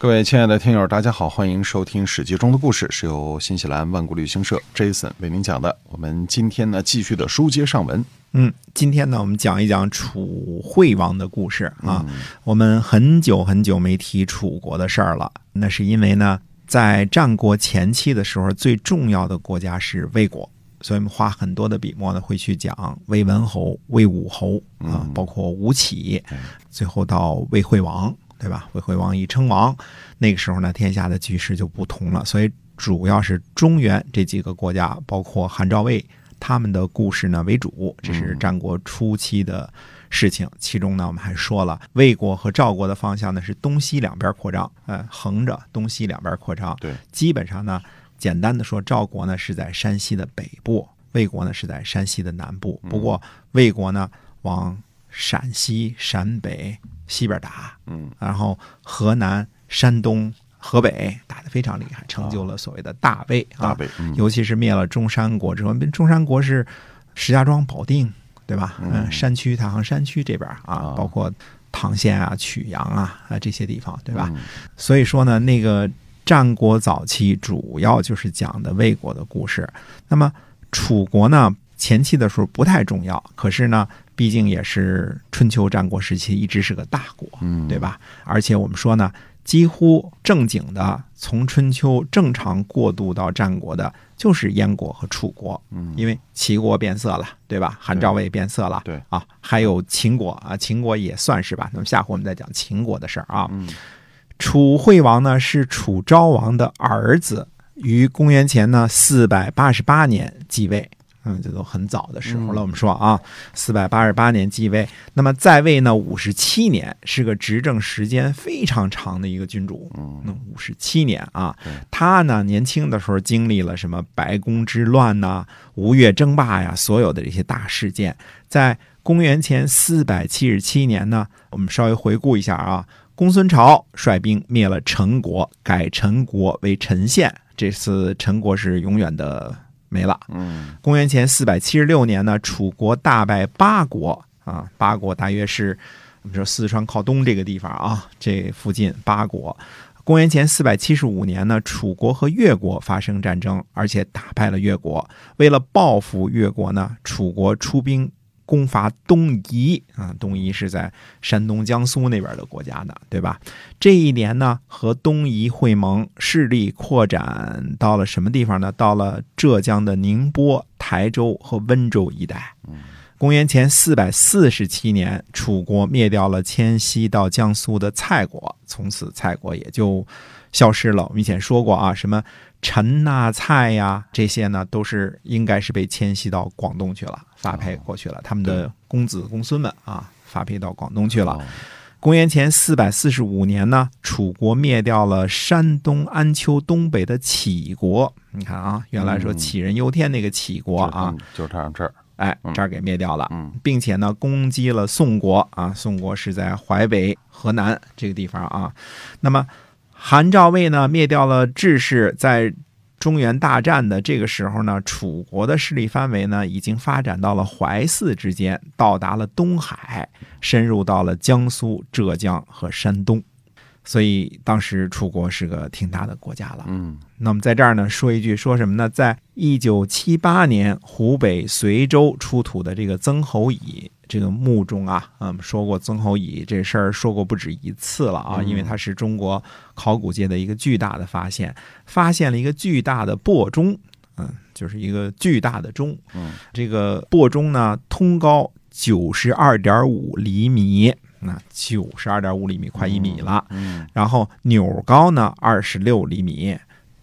各位亲爱的听友，大家好，欢迎收听《史记》中的故事，是由新西兰万国旅行社 Jason 为您讲的。我们今天呢，继续的书接上文。嗯，今天呢，我们讲一讲楚惠王的故事啊。我们很久很久没提楚国的事儿了，那是因为呢，在战国前期的时候，最重要的国家是魏国，所以我们花很多的笔墨呢，会去讲魏文侯、魏武侯啊，包括吴起，最后到魏惠王。对吧？魏惠王一称王，那个时候呢，天下的局势就不同了。所以主要是中原这几个国家，包括韩赵魏他们的故事呢为主。这是战国初期的事情。其中呢，我们还说了魏国和赵国的方向呢是东西两边扩张，呃，横着东西两边扩张。对，基本上呢，简单的说，赵国呢是在山西的北部，魏国呢是在山西的南部。不过魏国呢往陕西、陕北。西边打，嗯，然后河南、山东、河北打得非常厉害，成就了所谓的大魏啊。大魏，尤其是灭了中山国之后，中山国是石家庄、保定，对吧？嗯，山区太行山区这边啊，包括唐县啊、曲阳啊啊这些地方，对吧？所以说呢，那个战国早期主要就是讲的魏国的故事。那么楚国呢，前期的时候不太重要，可是呢。毕竟也是春秋战国时期，一直是个大国，对吧？而且我们说呢，几乎正经的从春秋正常过渡到战国的，就是燕国和楚国，因为齐国变色了，对吧？韩赵魏变色了，对啊，还有秦国啊，秦国也算是吧。那么下回我们再讲秦国的事儿啊。楚惠王呢是楚昭王的儿子，于公元前呢四百八十八年继位。嗯，这都很早的时候了。我们说啊，四百八十八年继位，那么在位呢五十七年，是个执政时间非常长的一个君主。嗯，五十七年啊，他呢年轻的时候经历了什么白宫之乱呐、吴越争霸呀，所有的这些大事件。在公元前四百七十七年呢，我们稍微回顾一下啊，公孙朝率兵灭了陈国，改陈国为陈县。这次陈国是永远的。没了。嗯，公元前四百七十六年呢，楚国大败八国啊，八国大约是我们说四川靠东这个地方啊，这附近八国。公元前四百七十五年呢，楚国和越国发生战争，而且打败了越国。为了报复越国呢，楚国出兵。攻伐东夷啊，东夷是在山东、江苏那边的国家呢，对吧？这一年呢，和东夷会盟，势力扩展到了什么地方呢？到了浙江的宁波、台州和温州一带。公元前四百四十七年，楚国灭掉了迁徙到江苏的蔡国，从此蔡国也就消失了。我们以前说过啊，什么？陈呐、蔡呀，这些呢都是应该是被迁徙到广东去了，发配过去了。他们的公子公孙们啊，发配到广东去了。公元前四百四十五年呢，楚国灭掉了山东安丘东北的杞国。你看啊，原来说杞人忧天那个杞国啊，就这儿，哎，这儿给灭掉了，并且呢，攻击了宋国啊。宋国是在淮北、河南这个地方啊。那么。韩赵魏呢灭掉了智氏，在中原大战的这个时候呢，楚国的势力范围呢已经发展到了淮泗之间，到达了东海，深入到了江苏、浙江和山东。所以当时楚国是个挺大的国家了。嗯，那么在这儿呢，说一句，说什么呢？在一九七八年，湖北随州出土的这个曾侯乙这个墓中啊，嗯，说过曾侯乙这事儿，说过不止一次了啊，因为它是中国考古界的一个巨大的发现，发现了一个巨大的擘钟，嗯，就是一个巨大的钟，嗯，这个擘钟呢，通高九十二点五厘米。那九十二点五厘米，快一米了。嗯，然后钮高呢二十六厘米，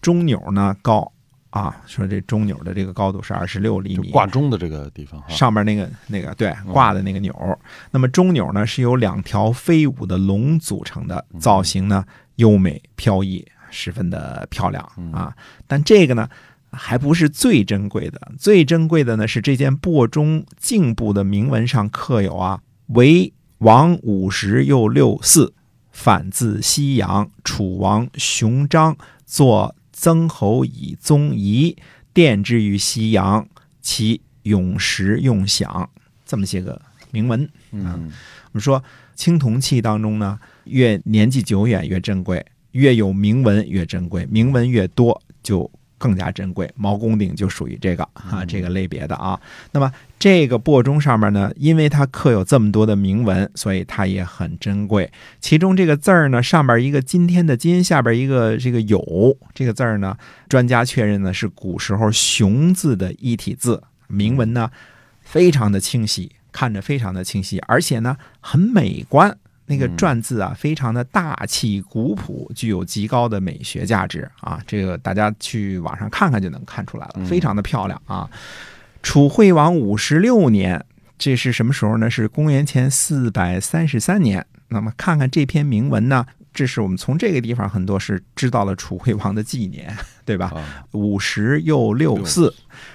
中钮呢高啊，说这中钮的这个高度是二十六厘米。挂钟的这个地方，上面那个那个对挂的那个钮。那么中钮呢是由两条飞舞的龙组成的，造型呢优美飘逸，十分的漂亮啊。但这个呢还不是最珍贵的，最珍贵的呢是这件擘钟颈部的铭文上刻有啊为。王五十又六四，反自西阳，楚王熊章作曾侯乙宗仪，奠之于西阳，其永时用享。这么些个铭文。嗯我们说青铜器当中呢，越年纪久远越珍贵，越有铭文越珍贵，铭文越多就更加珍贵。毛公鼎就属于这个啊这个类别的啊。那么这个钵钟上面呢，因为它刻有这么多的铭文，所以它也很珍贵。其中这个字儿呢，上边一个今天的今，下边一个这个有这个字儿呢，专家确认呢是古时候熊字的一体字，铭文呢非常的清晰。看着非常的清晰，而且呢很美观。那个篆字啊，非常的大气古朴，具有极高的美学价值啊！这个大家去网上看看就能看出来了，非常的漂亮啊！楚惠王五十六年，这是什么时候呢？是公元前四百三十三年。那么看看这篇铭文呢，这是我们从这个地方很多是知道了楚惠王的纪年，对吧？啊五十又六四，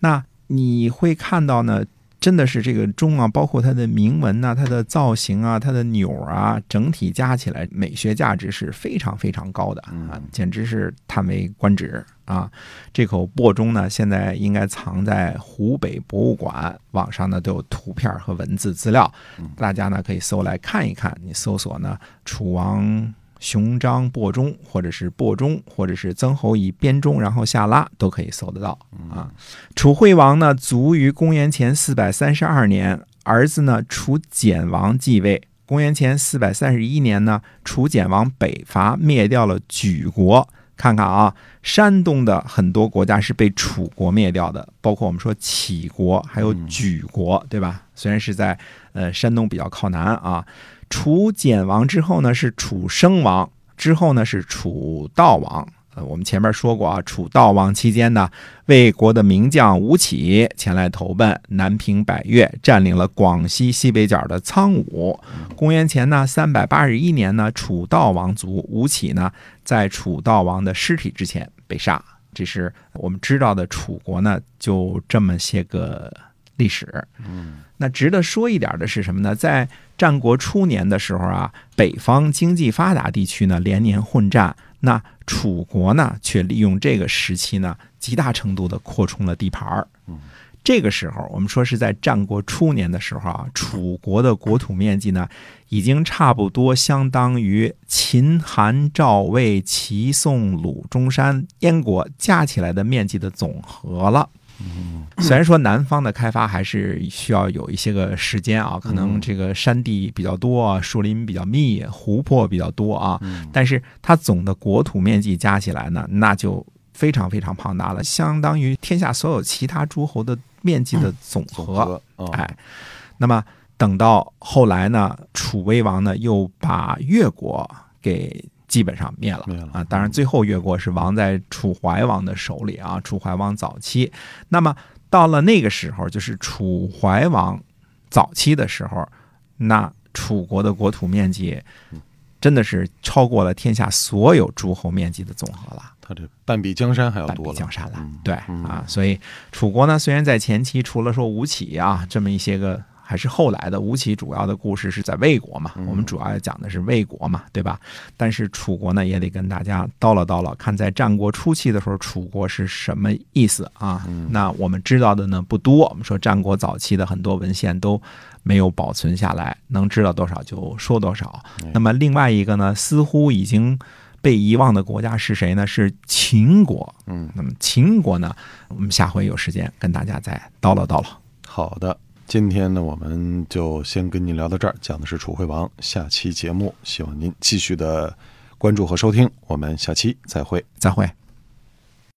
那你会看到呢，真的是这个钟啊，包括它的铭文呐、它的造型啊、它的钮啊，整体加起来美学价值是非常非常高的啊，简直是叹为观止啊！这口钵钟呢，现在应该藏在湖北博物馆，网上呢都有图片和文字资料，大家呢可以搜来看一看。你搜索呢“楚王”。熊章钵钟，或者是钵钟，或者是曾侯乙编钟，然后下拉都可以搜得到啊。楚惠王呢，卒于公元前四百三十二年，儿子呢楚简王继位。公元前四百三十一年呢，楚简王北伐，灭掉了莒国。看看啊，山东的很多国家是被楚国灭掉的，包括我们说杞国，还有莒国，对吧？虽然是在呃山东比较靠南啊。楚简王之后呢是楚生王，之后呢是楚悼王。呃，我们前面说过啊，楚悼王期间呢，魏国的名将吴起前来投奔，南平百越，占领了广西西北角的苍梧。公元前呢三百八十一年呢，楚悼王卒，吴起呢在楚悼王的尸体之前被杀。这是我们知道的楚国呢，就这么些个历史。嗯那值得说一点的是什么呢？在战国初年的时候啊，北方经济发达地区呢连年混战，那楚国呢却利用这个时期呢，极大程度的扩充了地盘儿。这个时候，我们说是在战国初年的时候啊，楚国的国土面积呢，已经差不多相当于秦、韩、赵、魏、齐、宋、鲁、中山、燕国加起来的面积的总和了。虽然说南方的开发还是需要有一些个时间啊，可能这个山地比较多，树林比较密，湖泊比较多啊，但是它总的国土面积加起来呢，那就非常非常庞大了，相当于天下所有其他诸侯的面积的总总和。哎，那么等到后来呢，楚威王呢又把越国给基本上灭了啊。当然，最后越国是亡在楚怀王的手里啊。楚怀王早期，那么到了那个时候，就是楚怀王早期的时候，那楚国的国土面积真的是超过了天下所有诸侯面积的总和了。他这半壁江山还要多了，江山了嗯，对啊，所以楚国呢，虽然在前期除了说吴起啊这么一些个，还是后来的吴起主要的故事是在魏国嘛，我们主要讲的是魏国嘛，对吧？但是楚国呢，也得跟大家叨唠叨唠，看在战国初期的时候，楚国是什么意思啊？那我们知道的呢不多，我们说战国早期的很多文献都没有保存下来，能知道多少就说多少。那么另外一个呢，似乎已经被遗忘的国家是谁呢？是秦国。嗯，那么秦国呢，我们下回有时间跟大家再叨唠叨唠。好的。今天呢，我们就先跟您聊到这儿，讲的是楚惠王。下期节目，希望您继续的关注和收听。我们下期再会。再会。